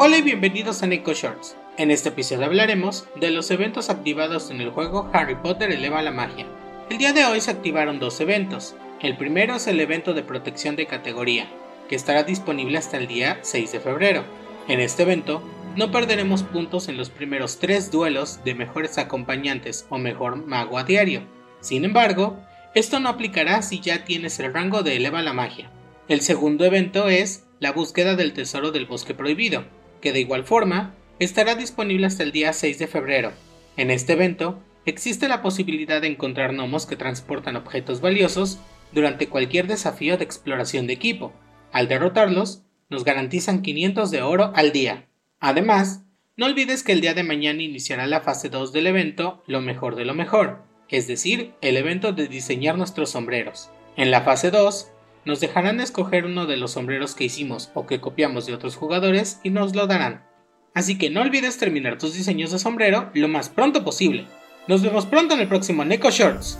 Hola y bienvenidos a Neko Shorts. En este episodio hablaremos de los eventos activados en el juego Harry Potter Eleva la Magia. El día de hoy se activaron dos eventos. El primero es el evento de protección de categoría, que estará disponible hasta el día 6 de febrero. En este evento, no perderemos puntos en los primeros tres duelos de mejores acompañantes o mejor mago a diario. Sin embargo, esto no aplicará si ya tienes el rango de Eleva la Magia. El segundo evento es la búsqueda del tesoro del bosque prohibido, que de igual forma estará disponible hasta el día 6 de febrero. En este evento, existe la posibilidad de encontrar gnomos que transportan objetos valiosos durante cualquier desafío de exploración de equipo. Al derrotarlos, nos garantizan 500 de oro al día. Además, no olvides que el día de mañana iniciará la fase 2 del evento Lo mejor de lo mejor, es decir, el evento de diseñar nuestros sombreros. En la fase 2, nos dejarán escoger uno de los sombreros que hicimos o que copiamos de otros jugadores y nos lo darán. Así que no olvides terminar tus diseños de sombrero lo más pronto posible. Nos vemos pronto en el próximo Neko Shorts.